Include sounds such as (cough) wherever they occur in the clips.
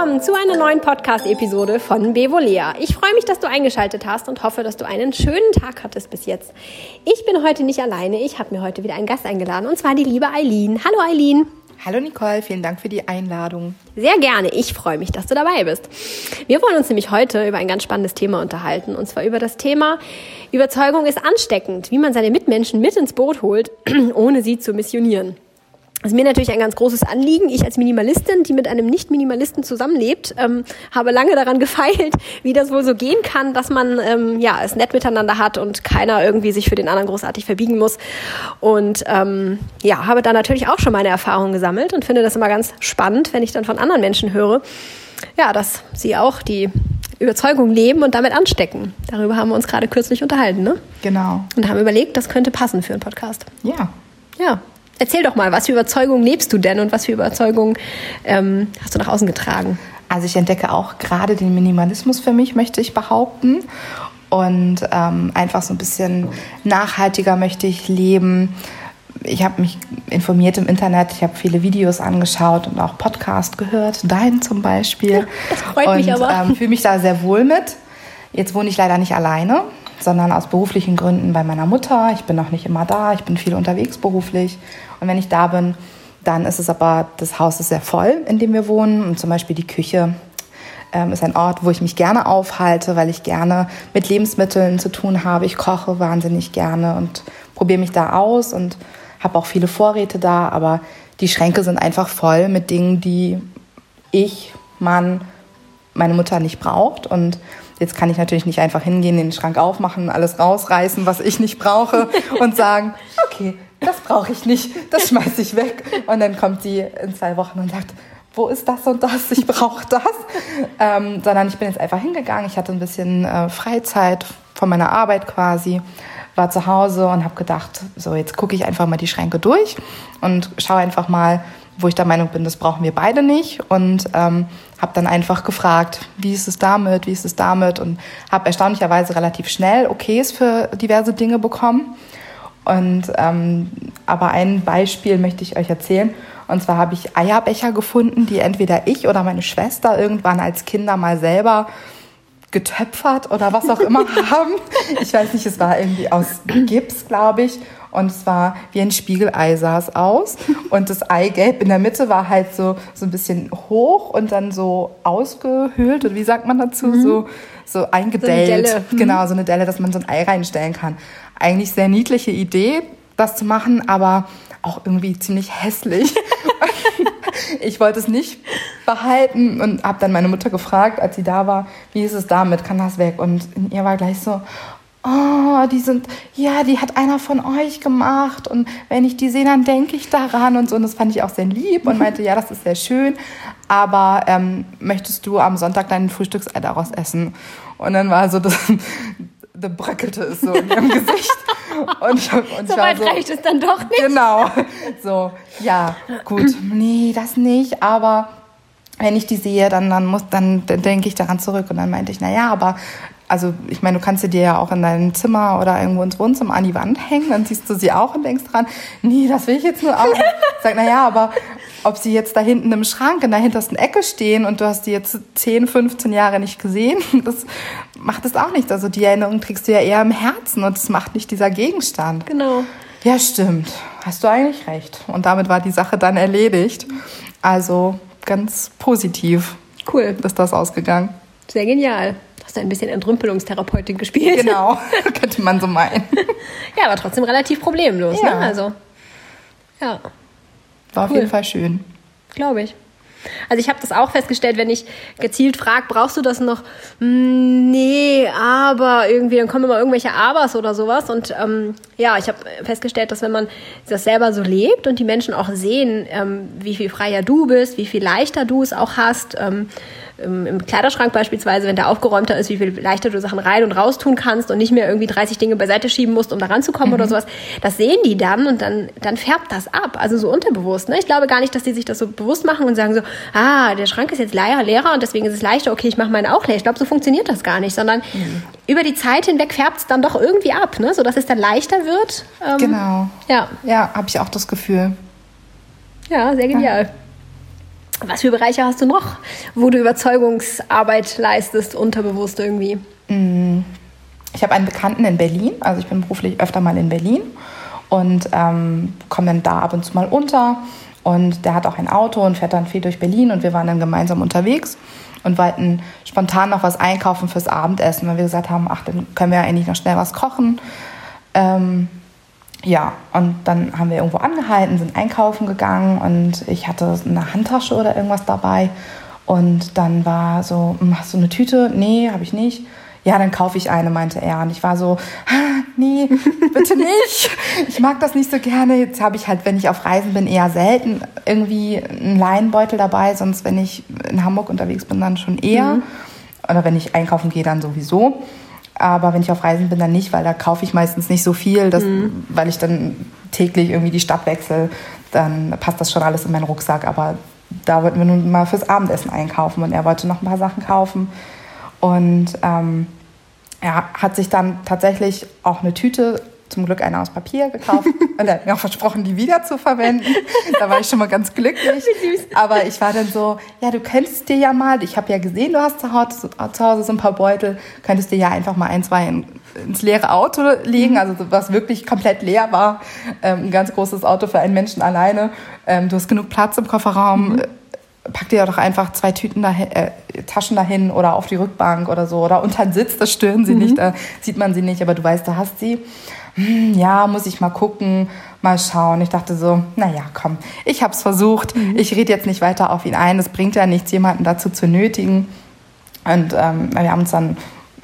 willkommen zu einer neuen Podcast-Episode von Bevolea. Ich freue mich, dass du eingeschaltet hast und hoffe, dass du einen schönen Tag hattest bis jetzt. Ich bin heute nicht alleine. Ich habe mir heute wieder einen Gast eingeladen und zwar die liebe Eileen. Hallo Eileen. Hallo Nicole, vielen Dank für die Einladung. Sehr gerne. Ich freue mich, dass du dabei bist. Wir wollen uns nämlich heute über ein ganz spannendes Thema unterhalten und zwar über das Thema Überzeugung ist ansteckend, wie man seine Mitmenschen mit ins Boot holt, (clears throat) ohne sie zu missionieren. Das ist mir natürlich ein ganz großes Anliegen. Ich als Minimalistin, die mit einem Nicht-Minimalisten zusammenlebt, ähm, habe lange daran gefeilt, (laughs) wie das wohl so gehen kann, dass man ähm, ja es nett miteinander hat und keiner irgendwie sich für den anderen großartig verbiegen muss. Und ähm, ja, habe da natürlich auch schon meine Erfahrungen gesammelt und finde das immer ganz spannend, wenn ich dann von anderen Menschen höre, ja, dass sie auch die Überzeugung leben und damit anstecken. Darüber haben wir uns gerade kürzlich unterhalten, ne? Genau. Und haben überlegt, das könnte passen für einen Podcast. Ja. Ja, Erzähl doch mal, was für Überzeugungen lebst du denn und was für Überzeugungen ähm, hast du nach außen getragen? Also ich entdecke auch gerade den Minimalismus für mich, möchte ich behaupten. Und ähm, einfach so ein bisschen nachhaltiger möchte ich leben. Ich habe mich informiert im Internet, ich habe viele Videos angeschaut und auch Podcast gehört, deinen zum Beispiel. Ja, das freut und, mich aber. Ähm, fühle mich da sehr wohl mit. Jetzt wohne ich leider nicht alleine, sondern aus beruflichen Gründen bei meiner Mutter. Ich bin noch nicht immer da, ich bin viel unterwegs beruflich. Und wenn ich da bin, dann ist es aber, das Haus ist sehr voll, in dem wir wohnen. Und zum Beispiel die Küche ähm, ist ein Ort, wo ich mich gerne aufhalte, weil ich gerne mit Lebensmitteln zu tun habe. Ich koche wahnsinnig gerne und probiere mich da aus und habe auch viele Vorräte da. Aber die Schränke sind einfach voll mit Dingen, die ich, Mann, meine Mutter nicht braucht. Und Jetzt kann ich natürlich nicht einfach hingehen, den Schrank aufmachen, alles rausreißen, was ich nicht brauche und sagen, okay, das brauche ich nicht, das schmeiße ich weg. Und dann kommt sie in zwei Wochen und sagt, wo ist das und das, ich brauche das. Ähm, sondern ich bin jetzt einfach hingegangen, ich hatte ein bisschen äh, Freizeit von meiner Arbeit quasi, war zu Hause und habe gedacht, so jetzt gucke ich einfach mal die Schränke durch und schaue einfach mal, wo ich der Meinung bin, das brauchen wir beide nicht. Und ähm, habe dann einfach gefragt, wie ist es damit, wie ist es damit und habe erstaunlicherweise relativ schnell Okays für diverse Dinge bekommen. Und ähm, aber ein Beispiel möchte ich euch erzählen. Und zwar habe ich Eierbecher gefunden, die entweder ich oder meine Schwester irgendwann als Kinder mal selber getöpfert oder was auch immer (laughs) haben. Ich weiß nicht, es war irgendwie aus Gips, glaube ich. Und es war wie ein Spiegelei sah es aus. Und das Eigelb in der Mitte war halt so, so ein bisschen hoch und dann so ausgehöhlt. Und wie sagt man dazu? Mhm. So, so eingedellt. So mhm. Genau, so eine Delle, dass man so ein Ei reinstellen kann. Eigentlich sehr niedliche Idee, das zu machen, aber auch irgendwie ziemlich hässlich. (laughs) ich wollte es nicht behalten und habe dann meine Mutter gefragt, als sie da war, wie ist es damit, kann das weg? Und in ihr war gleich so, oh, die sind, ja, die hat einer von euch gemacht und wenn ich die sehe, dann denke ich daran und so. Und das fand ich auch sehr lieb und meinte, ja, das ist sehr schön, aber ähm, möchtest du am Sonntag deinen Frühstücksei daraus essen? Und dann war so das, da bröckelte es so in ihrem (laughs) Gesicht. Und ich, und so weit so, reicht es dann doch nicht. Genau. So, ja, gut, nee, das nicht, aber wenn ich die sehe, dann, dann, muss, dann, dann denke ich daran zurück. Und dann meinte ich, naja, aber also ich meine, du kannst sie dir ja auch in deinem Zimmer oder irgendwo ins Wohnzimmer an die Wand hängen, dann siehst du sie auch und denkst dran, nee, das will ich jetzt nur auch. (laughs) Sag, na ja, aber ob sie jetzt da hinten im Schrank in der hintersten Ecke stehen und du hast die jetzt 10, 15 Jahre nicht gesehen, (laughs) das macht es auch nicht. Also die Erinnerung trägst du ja eher im Herzen und das macht nicht dieser Gegenstand. Genau. Ja, stimmt. Hast du eigentlich recht. Und damit war die Sache dann erledigt. Also ganz positiv. Cool. Ist das ausgegangen. Sehr genial. Hast du ein bisschen Entrümpelungstherapeutin gespielt? Genau, (laughs) könnte man so meinen. (laughs) ja, aber trotzdem relativ problemlos, ne? ja. ne? Also, ja. War auf jeden Fall schön. Glaube ich. Also ich habe das auch festgestellt, wenn ich gezielt frage, brauchst du das noch? Hm, nee, aber irgendwie, dann kommen immer irgendwelche Abers oder sowas. Und ähm, ja, ich habe festgestellt, dass wenn man das selber so lebt und die Menschen auch sehen, ähm, wie viel freier du bist, wie viel leichter du es auch hast, ähm, im Kleiderschrank beispielsweise, wenn der aufgeräumter ist, wie viel leichter du Sachen rein und raus tun kannst und nicht mehr irgendwie 30 Dinge beiseite schieben musst, um da ranzukommen mhm. oder sowas. Das sehen die dann und dann, dann färbt das ab. Also so unterbewusst. Ne? Ich glaube gar nicht, dass die sich das so bewusst machen und sagen so, ah, der Schrank ist jetzt leer, leerer und deswegen ist es leichter, okay, ich mache meine auch leer. Ich glaube, so funktioniert das gar nicht, sondern mhm. über die Zeit hinweg färbt es dann doch irgendwie ab, ne? sodass es dann leichter wird. Ähm, genau. Ja. Ja, habe ich auch das Gefühl. Ja, sehr genial. Ja. Was für Bereiche hast du noch, wo du Überzeugungsarbeit leistest, unterbewusst irgendwie? Ich habe einen Bekannten in Berlin, also ich bin beruflich öfter mal in Berlin und ähm, komme dann da ab und zu mal unter. Und der hat auch ein Auto und fährt dann viel durch Berlin und wir waren dann gemeinsam unterwegs und wollten spontan noch was einkaufen fürs Abendessen, weil wir gesagt haben, ach, dann können wir ja eigentlich noch schnell was kochen. Ähm, ja, und dann haben wir irgendwo angehalten, sind einkaufen gegangen und ich hatte eine Handtasche oder irgendwas dabei. Und dann war so, "Hm, hast du eine Tüte? Nee, habe ich nicht. Ja, dann kaufe ich eine, meinte er. Und ich war so, "Ah, nee, bitte nicht. Ich mag das nicht so gerne. Jetzt habe ich halt, wenn ich auf Reisen bin, eher selten irgendwie einen Leinenbeutel dabei. Sonst, wenn ich in Hamburg unterwegs bin, dann schon eher. Oder wenn ich einkaufen gehe, dann sowieso. Aber wenn ich auf Reisen bin, dann nicht, weil da kaufe ich meistens nicht so viel, dass, weil ich dann täglich irgendwie die Stadt wechsle. Dann passt das schon alles in meinen Rucksack. Aber da wollten wir nun mal fürs Abendessen einkaufen und er wollte noch ein paar Sachen kaufen. Und ähm, er hat sich dann tatsächlich auch eine Tüte, zum Glück eine aus Papier gekauft und er hat mir auch versprochen, die wieder zu verwenden. Da war ich schon mal ganz glücklich. Aber ich war dann so, ja, du könntest dir ja mal, ich habe ja gesehen, du hast zu Hause, so ein paar Beutel, könntest dir ja einfach mal ein, zwei in, ins leere Auto legen, also was wirklich komplett leer war. Ähm, ein ganz großes Auto für einen Menschen alleine. Ähm, du hast genug Platz im Kofferraum. Äh, Pack dir doch einfach zwei Tüten dahin, äh, Taschen dahin oder auf die Rückbank oder so oder unter den Sitz, das stören sie nicht, da sieht man sie nicht, aber du weißt, du hast sie. Hm, ja, muss ich mal gucken, mal schauen. Ich dachte so, naja, komm, ich hab's versucht. Ich rede jetzt nicht weiter auf ihn ein. Es bringt ja nichts, jemanden dazu zu nötigen. Und ähm, wir haben uns dann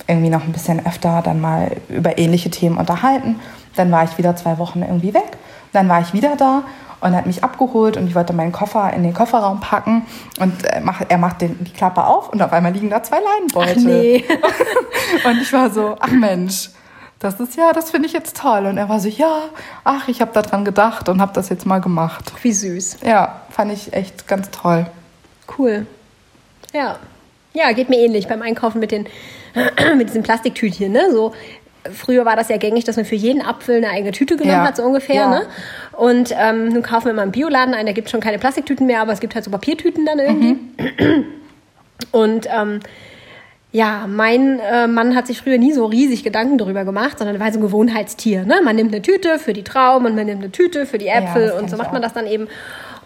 irgendwie noch ein bisschen öfter dann mal über ähnliche Themen unterhalten. Dann war ich wieder zwei Wochen irgendwie weg. Dann war ich wieder da und er hat mich abgeholt und ich wollte meinen Koffer in den Kofferraum packen und er macht, er macht den, die Klappe auf und auf einmal liegen da zwei Leinenbeutel. Ach nee. (laughs) Und ich war so, ach Mensch, das ist ja, das finde ich jetzt toll. Und er war so, ja, ach, ich habe daran gedacht und habe das jetzt mal gemacht. Wie süß. Ja, fand ich echt ganz toll. Cool. Ja. Ja, geht mir ähnlich beim Einkaufen mit den (clears throat) mit diesen Plastiktütchen, ne? So früher war das ja gängig, dass man für jeden Apfel eine eigene Tüte genommen Ja. hat, so ungefähr, Ja. ne? Und ähm, nun kaufen wir mal im Bioladen ein, da gibt schon keine Plastiktüten mehr, aber es gibt halt so Papiertüten dann irgendwie. Und ähm, ja, mein äh, Mann hat sich früher nie so riesig Gedanken darüber gemacht, sondern er war so ein Gewohnheitstier. Ne? Man nimmt eine Tüte für die Trauben und man nimmt eine Tüte für die Äpfel das und so macht man das dann eben.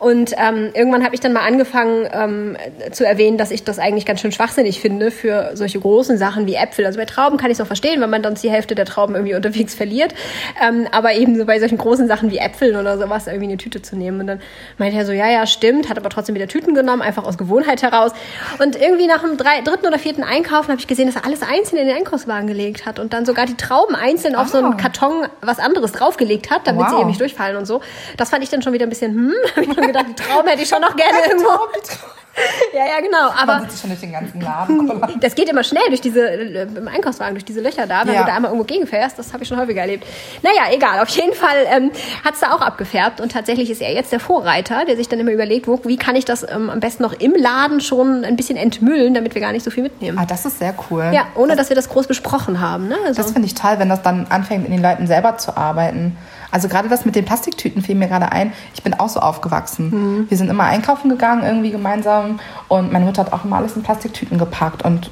Und ähm, irgendwann habe ich dann mal angefangen ähm, zu erwähnen, dass ich das eigentlich ganz schön schwachsinnig finde für solche großen Sachen wie Äpfel. Also bei Trauben kann ich es auch verstehen, weil man sonst die Hälfte der Trauben irgendwie (laughs) unterwegs verliert. Ähm, aber eben so bei solchen großen Sachen wie Äpfeln oder sowas irgendwie eine Tüte zu nehmen. Und dann meinte er so, ja, ja, stimmt, hat aber trotzdem wieder Tüten genommen, einfach aus Gewohnheit heraus. Und irgendwie nach dem drei, dritten oder vierten Einkaufen habe ich gesehen, dass er alles einzeln in den Einkaufswagen gelegt hat und dann sogar die Trauben einzeln auf so einen Ah. Karton was anderes draufgelegt hat, damit sie Wow. eben nicht durchfallen und so. Das fand ich dann schon wieder ein bisschen, hm, (laughs) gedacht, die Trauben hätte ich schon noch gerne (laughs) irgendwo. (laughs) ja, ja, genau. Man Aber sitzt schon durch den ganzen Laden. (laughs) das geht immer schnell durch diese, äh, im Einkaufswagen, durch diese Löcher da, wenn Ja. du da einmal irgendwo gegenfährst. Das habe ich schon häufiger erlebt. Naja, egal. Auf jeden Fall ähm, hat es da auch abgefärbt. Und tatsächlich ist er jetzt der Vorreiter, der sich dann immer überlegt, wo, wie kann ich das ähm, am besten noch im Laden schon ein bisschen entmüllen, damit wir gar nicht so viel mitnehmen. Ah, das ist sehr cool. Ja, ohne dass wir das groß besprochen haben. Ne? Also, Das finde ich toll, wenn das dann anfängt, in den Leuten selber zu arbeiten. Also gerade das mit den Plastiktüten fiel mir gerade ein. Ich bin auch so aufgewachsen. Wir sind immer einkaufen gegangen, irgendwie gemeinsam. Und meine Mutter hat auch immer alles in Plastiktüten gepackt. Und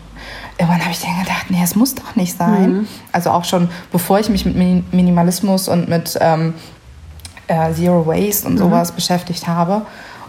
irgendwann habe ich dann gedacht, nee, es muss doch nicht sein. Also auch schon, bevor ich mich mit Min- Minimalismus und mit ähm, äh, Zero Waste und sowas beschäftigt habe.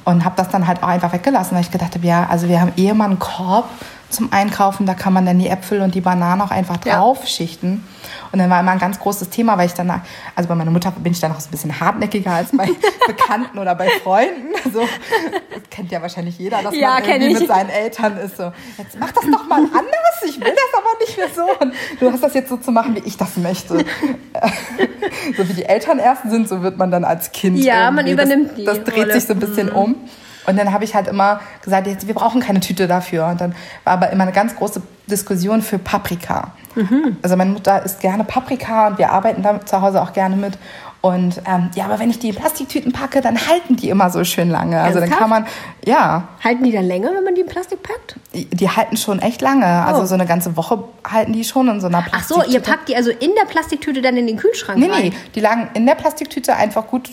Und habe das dann halt auch einfach weggelassen, weil ich gedacht habe, ja, also wir haben eh immer einen Korb zum Einkaufen, da kann man dann die Äpfel und die Bananen auch einfach Ja. draufschichten. Und dann war immer ein ganz großes Thema, weil ich dann, also bei meiner Mutter bin ich dann noch so ein bisschen hartnäckiger als bei (laughs) Bekannten oder bei Freunden. Also, das kennt ja wahrscheinlich jeder, dass Ja, man irgendwie ich. mit seinen Eltern ist so, jetzt mach das doch mal anders, ich will das aber nicht mehr so. Und du hast das jetzt so zu machen, wie ich das möchte. (laughs) so wie die Eltern erst sind, so wird man dann als Kind. Ja, man übernimmt das, die Das dreht Rolle. sich so ein bisschen um. Und dann habe ich halt immer gesagt, jetzt, wir brauchen keine Tüte dafür. Und dann war aber immer eine ganz große Diskussion für Paprika. Also meine Mutter isst gerne Paprika und wir arbeiten damit zu Hause auch gerne mit. Und ähm, ja, aber wenn ich die in Plastiktüten packe, dann halten die immer so schön lange. Also dann Ernsthaft? kann man, ja, halten die dann länger, wenn man die in Plastik packt? die, die halten schon echt lange. Also Oh. so eine ganze Woche halten die schon in so einer Ach so, Plastiktüte. ihr packt die also in der Plastiktüte dann in den Kühlschrank Nee, rein? nee, die lagen in der Plastiktüte einfach gut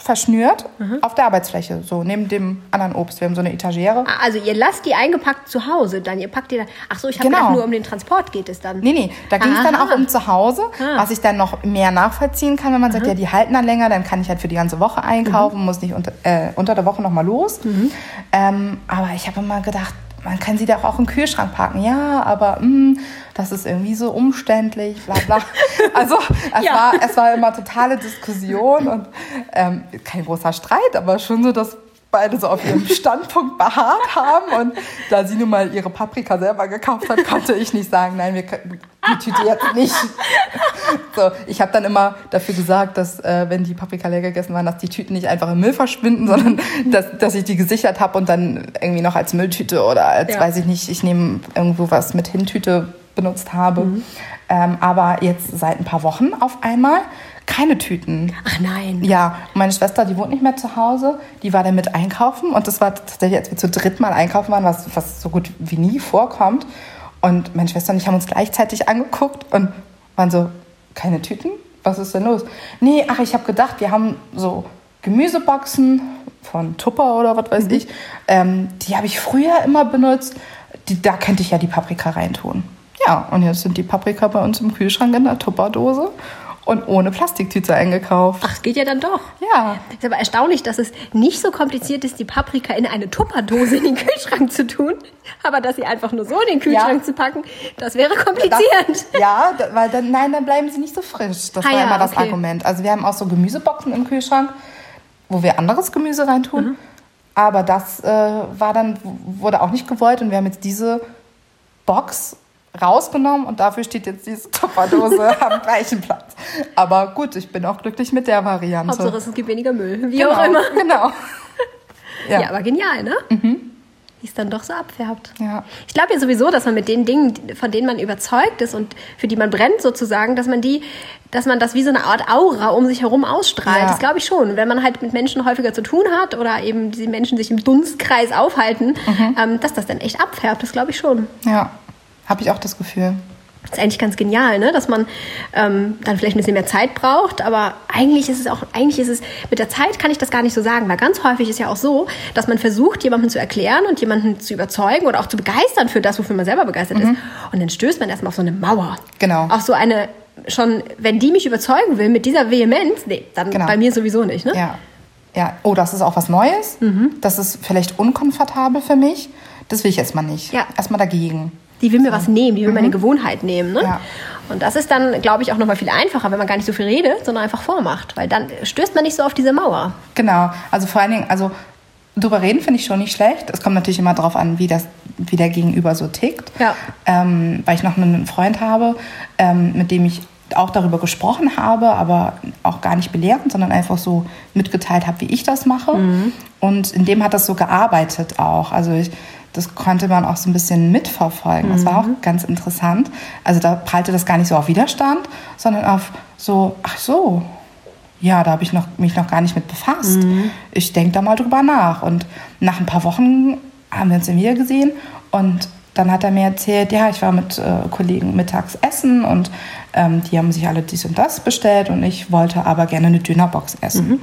verschnürt auf der Arbeitsfläche, so neben dem anderen Obst. Wir haben so eine Etagere. Ah, Also ihr lasst die eingepackt zu Hause, dann ihr packt die dann. Ach so, ich habe Genau. gedacht, nur um den Transport geht es dann. Nee, nee, da ging es dann auch um zu Hause, Ah. was ich dann noch mehr nachvollziehen kann, wenn man sagt, ja, die halten dann länger, dann kann ich halt für die ganze Woche einkaufen, muss nicht unter, äh, unter der Woche nochmal los. Ähm, aber ich habe immer gedacht, man kann sie doch auch im Kühlschrank packen. Ja, aber mh, das ist irgendwie so umständlich, bla bla. (laughs) Also es, Ja. war, es war immer totale Diskussion und ähm, kein großer Streit, aber schon so, dass beide so auf ihrem Standpunkt beharrt haben. Und da sie nun mal ihre Paprika selber gekauft hat, konnte ich nicht sagen, nein, wir die Tüte jetzt nicht. So, ich habe dann immer dafür gesagt, dass äh, wenn die Paprika leer gegessen waren, dass die Tüten nicht einfach im Müll verschwinden, sondern dass, dass ich die gesichert habe und dann irgendwie noch als Mülltüte oder als, Ja. weiß ich nicht, ich nehme irgendwo was mit Hintüte benutzt habe. Mhm. Ähm, aber jetzt seit ein paar Wochen auf einmal keine Tüten. Ach nein. Ja, meine Schwester, die wohnt nicht mehr zu Hause, die war dann mit einkaufen und das war tatsächlich, als wir zu dritt mal einkaufen waren, was, was so gut wie nie vorkommt. Und meine Schwester und ich haben uns gleichzeitig angeguckt und waren so, keine Tüten? Was ist denn los? Nee, ach, ich habe gedacht, wir haben so Gemüseboxen von Tupper oder was weiß ich. Ähm, die habe ich früher immer benutzt. Die, da könnte ich ja die Paprika reintun. Ja, und jetzt sind die Paprika bei uns im Kühlschrank in der Tupperdose und ohne Plastiktüte eingekauft. Ach, geht ja dann doch. Ja, Ist aber erstaunlich, dass es nicht so kompliziert ist, die Paprika in eine Tupperdose in den Kühlschrank zu tun. Aber dass sie einfach nur so in den Kühlschrank Ja. zu packen, das wäre Das, kompliziert. ja, da, weil dann, nein, dann bleiben sie nicht so frisch. Das Ah war ja, immer das okay. Argument. Also wir haben auch so Gemüseboxen im Kühlschrank, wo wir anderes Gemüse reintun. Mhm. Aber das äh, war dann, wurde auch nicht gewollt und wir haben jetzt diese Box rausgenommen und dafür steht jetzt diese Tupperdose (laughs) am gleichen Platz. Aber gut, ich bin auch glücklich mit der Variante. Hauptsache, es gibt weniger Müll. Wie genau, auch immer. Genau. (laughs) Ja, Ja. aber genial, ne? Wie es dann doch so abfärbt. Ja. Ich glaube ja sowieso, dass man mit den Dingen, von denen man überzeugt ist und für die man brennt sozusagen, dass man die, dass man das wie so eine Art Aura um sich herum ausstrahlt. Ja. Das glaube ich schon. Wenn man halt mit Menschen häufiger zu tun hat oder eben diese Menschen sich im Dunstkreis aufhalten, Mhm. ähm, dass das dann echt abfärbt. Das glaube ich schon. Ja, habe ich auch das Gefühl. Das ist eigentlich ganz genial, ne? dass man ähm, dann vielleicht ein bisschen mehr Zeit braucht, aber eigentlich ist es auch, eigentlich ist es, mit der Zeit kann ich das gar nicht so sagen, weil ganz häufig ist ja auch so, dass man versucht, jemandem zu erklären und jemanden zu überzeugen oder auch zu begeistern für das, wofür man selber begeistert ist. Und dann stößt man erstmal auf so eine Mauer. Genau. Auf so eine, schon, wenn die mich überzeugen will mit dieser Vehemenz, nee, dann Genau. bei mir sowieso nicht, ne? Ja. Ja, oh, das ist auch was Neues. Das ist vielleicht unkomfortabel für mich. Das will ich erstmal nicht. Ja. Erstmal dagegen. Die will mir was nehmen, die will meine Gewohnheit nehmen. Ne? Mhm. Ja. Und das ist dann, glaube ich, auch nochmal viel einfacher, wenn man gar nicht so viel redet, sondern einfach vormacht. Weil dann stößt man nicht so auf diese Mauer. Genau. Also vor allen Dingen, also drüber reden finde ich schon nicht schlecht. Es kommt natürlich immer darauf an, wie, das, wie der Gegenüber so tickt. Ja. Ähm, weil ich noch einen Freund habe, ähm, mit dem ich auch darüber gesprochen habe, aber auch gar nicht belehrend, sondern einfach so mitgeteilt habe, wie ich das mache. Und in dem hat das so gearbeitet auch. Also ich, das konnte man auch so ein bisschen mitverfolgen. Das war auch ganz interessant. Also da prallte das gar nicht so auf Widerstand, sondern auf so, ach so, ja, da habe ich noch, mich noch gar nicht mit befasst. Ich denke da mal drüber nach. Und nach ein paar Wochen haben wir uns dann wieder gesehen und dann hat er mir erzählt, ja, ich war mit äh, Kollegen mittags essen und ähm, die haben sich alle dies und das bestellt und ich wollte aber gerne eine Dönerbox essen,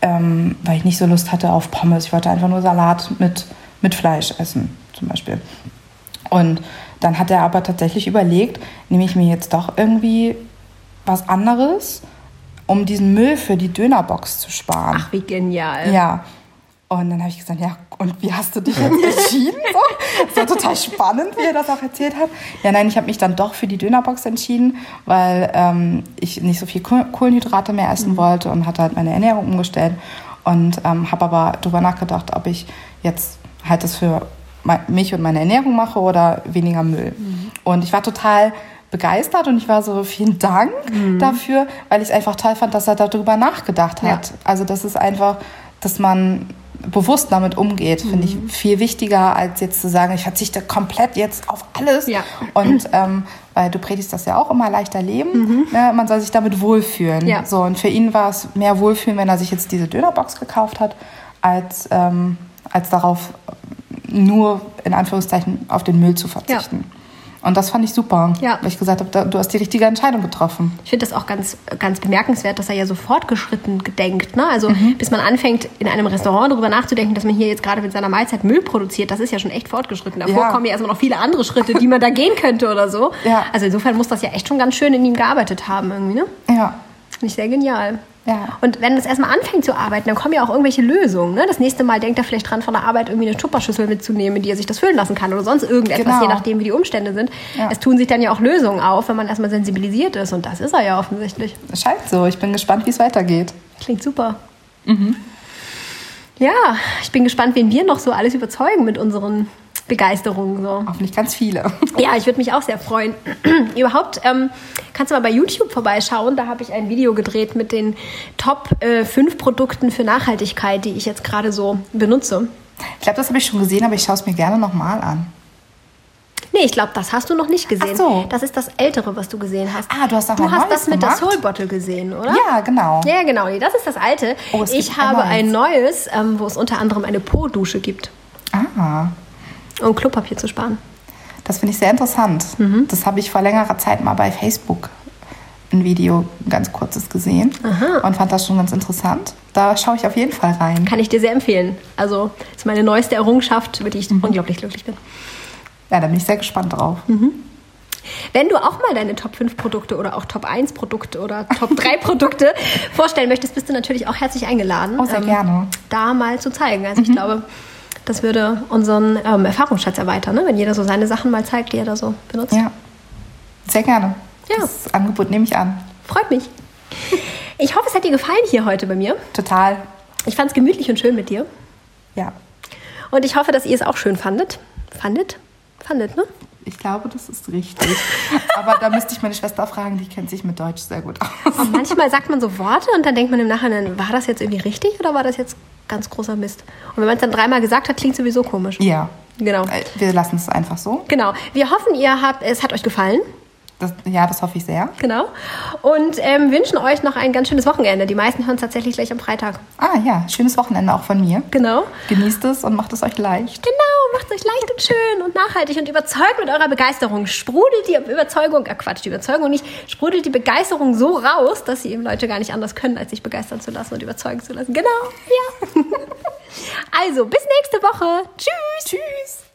ähm, weil ich nicht so Lust hatte auf Pommes. Ich wollte einfach nur Salat mit, mit Fleisch essen, zum Beispiel. Und dann hat er aber tatsächlich überlegt, nehme ich mir jetzt doch irgendwie was anderes, um diesen Müll für die Dönerbox zu sparen. Ach, wie genial. Ja. Und dann habe ich gesagt, ja, und wie hast du dich jetzt entschieden? So, war total spannend, wie er das auch erzählt hat. Ja, nein, ich habe mich dann doch für die Dönerbox entschieden, weil ähm, ich nicht so viel Koh- Kohlenhydrate mehr essen wollte und hatte halt meine Ernährung umgestellt. Und ähm, habe aber darüber nachgedacht, ob ich jetzt halt das für mich und meine Ernährung mache oder weniger Müll. Und ich war total begeistert und ich war so, vielen Dank dafür, weil ich es einfach toll fand, dass er darüber nachgedacht hat. Ja. Also das ist einfach, dass man bewusst damit umgeht, finde ich viel wichtiger, als jetzt zu sagen, ich verzichte komplett jetzt auf alles. Ja. Und ähm, weil du predigst das ja auch immer leichter leben, ne? man soll sich damit wohlfühlen. Ja. So, und für ihn war es mehr Wohlfühlen, wenn er sich jetzt diese Dönerbox gekauft hat, als, ähm, als darauf nur in Anführungszeichen auf den Müll zu verzichten. Und das fand ich super, Ja. weil ich gesagt habe, da- du hast die richtige Entscheidung getroffen. Ich finde das auch ganz, ganz bemerkenswert, dass er ja so fortgeschritten gedenkt. Ne? Also bis man anfängt, in einem Restaurant darüber nachzudenken, dass man hier jetzt gerade mit seiner Mahlzeit Müll produziert, das ist ja schon echt fortgeschritten. Davor Ja. kommen ja erstmal noch viele andere Schritte, die man da gehen könnte oder so. Ja. Also insofern muss das ja echt schon ganz schön in ihm gearbeitet haben irgendwie. Ne? Ja. Finde ich sehr genial. Ja. Und wenn es erstmal anfängt zu arbeiten, dann kommen ja auch irgendwelche Lösungen. Ne? Das nächste Mal denkt er vielleicht dran, von der Arbeit irgendwie eine Tupperschüssel mitzunehmen, die er sich das füllen lassen kann oder sonst irgendetwas, Genau. je nachdem, wie die Umstände sind. Ja. Es tun sich dann ja auch Lösungen auf, wenn man erstmal sensibilisiert ist. Und das ist er ja offensichtlich. Scheint so. Ich bin gespannt, wie es weitergeht. Klingt super. Ja, ich bin gespannt, wen wir noch so alles überzeugen mit unseren Begeisterungen. So. Hoffentlich ganz viele. (laughs) Ja, ich würde mich auch sehr freuen. (clears throat) Überhaupt ähm, kannst du mal bei YouTube vorbeischauen. Da habe ich ein Video gedreht mit den Top äh, 5 Produkten für Nachhaltigkeit, die ich jetzt gerade so benutze. Ich glaube, das habe ich schon gesehen, aber ich schaue es mir gerne nochmal an. Nee, ich glaube, das hast du noch nicht gesehen. Ach so. Das ist das Ältere, was du gesehen hast. Ah, du hast auch Du ein hast das mit gemacht? der Soul Bottle gesehen, oder? Ja, genau. Ja, genau. Das ist das alte. Oh, ich gibt ein habe neues. ein neues, ähm, wo es unter anderem eine Po-Dusche gibt, Ah, um Klopapier zu sparen. das finde ich sehr interessant. Mhm. Das habe ich vor längerer Zeit mal bei Facebook ein Video, ein ganz kurzes gesehen und fand das schon ganz interessant. Da schaue ich auf jeden Fall rein. Kann ich dir sehr empfehlen. Also, ist meine neueste Errungenschaft, über die ich unglaublich glücklich bin. Ja, da bin ich sehr gespannt drauf. Mhm. Wenn du auch mal deine Top 5 Produkte oder auch Top 1 Produkte oder Top 3 (laughs) Produkte vorstellen möchtest, bist du natürlich auch herzlich eingeladen, ähm, Oh, sehr gerne. da mal zu zeigen. Also ich glaube, das würde unseren ähm, Erfahrungsschatz erweitern, ne? wenn jeder so seine Sachen mal zeigt, die er da so benutzt. Ja, sehr gerne. Ja. Das Angebot nehme ich an. Freut mich. Ich hoffe, es hat dir gefallen hier heute bei mir. Total. Ich fand es gemütlich und schön mit dir. Ja, Und ich hoffe, dass ihr es auch schön fandet. Fandet? Fandet, ne? ich glaube, das ist richtig. Aber da müsste ich meine Schwester fragen, die kennt sich mit Deutsch sehr gut aus. Und manchmal sagt man so Worte und dann denkt man im Nachhinein, war das jetzt irgendwie richtig oder war das jetzt ganz großer Mist? Und wenn man es dann dreimal gesagt hat, klingt sowieso komisch. Ja, Genau. äh, wir lassen es einfach so. Genau. Wir hoffen, ihr habt, es hat euch gefallen. Das, ja, das hoffe ich sehr. Genau. Und ähm, wünschen euch noch ein ganz schönes Wochenende. Die meisten hören es tatsächlich gleich am Freitag. Ah ja, schönes Wochenende auch von mir. Genau. Genießt es und macht es euch leicht. Genau, macht euch leicht und schön und nachhaltig und überzeugt mit eurer Begeisterung. Sprudelt die Überzeugung, äh Quatsch, die Überzeugung nicht, sprudelt die Begeisterung so raus, dass sie eben Leute gar nicht anders können, als sich begeistern zu lassen und überzeugen zu lassen. Genau, ja. (laughs) also, bis nächste Woche. Tschüss. Tschüss.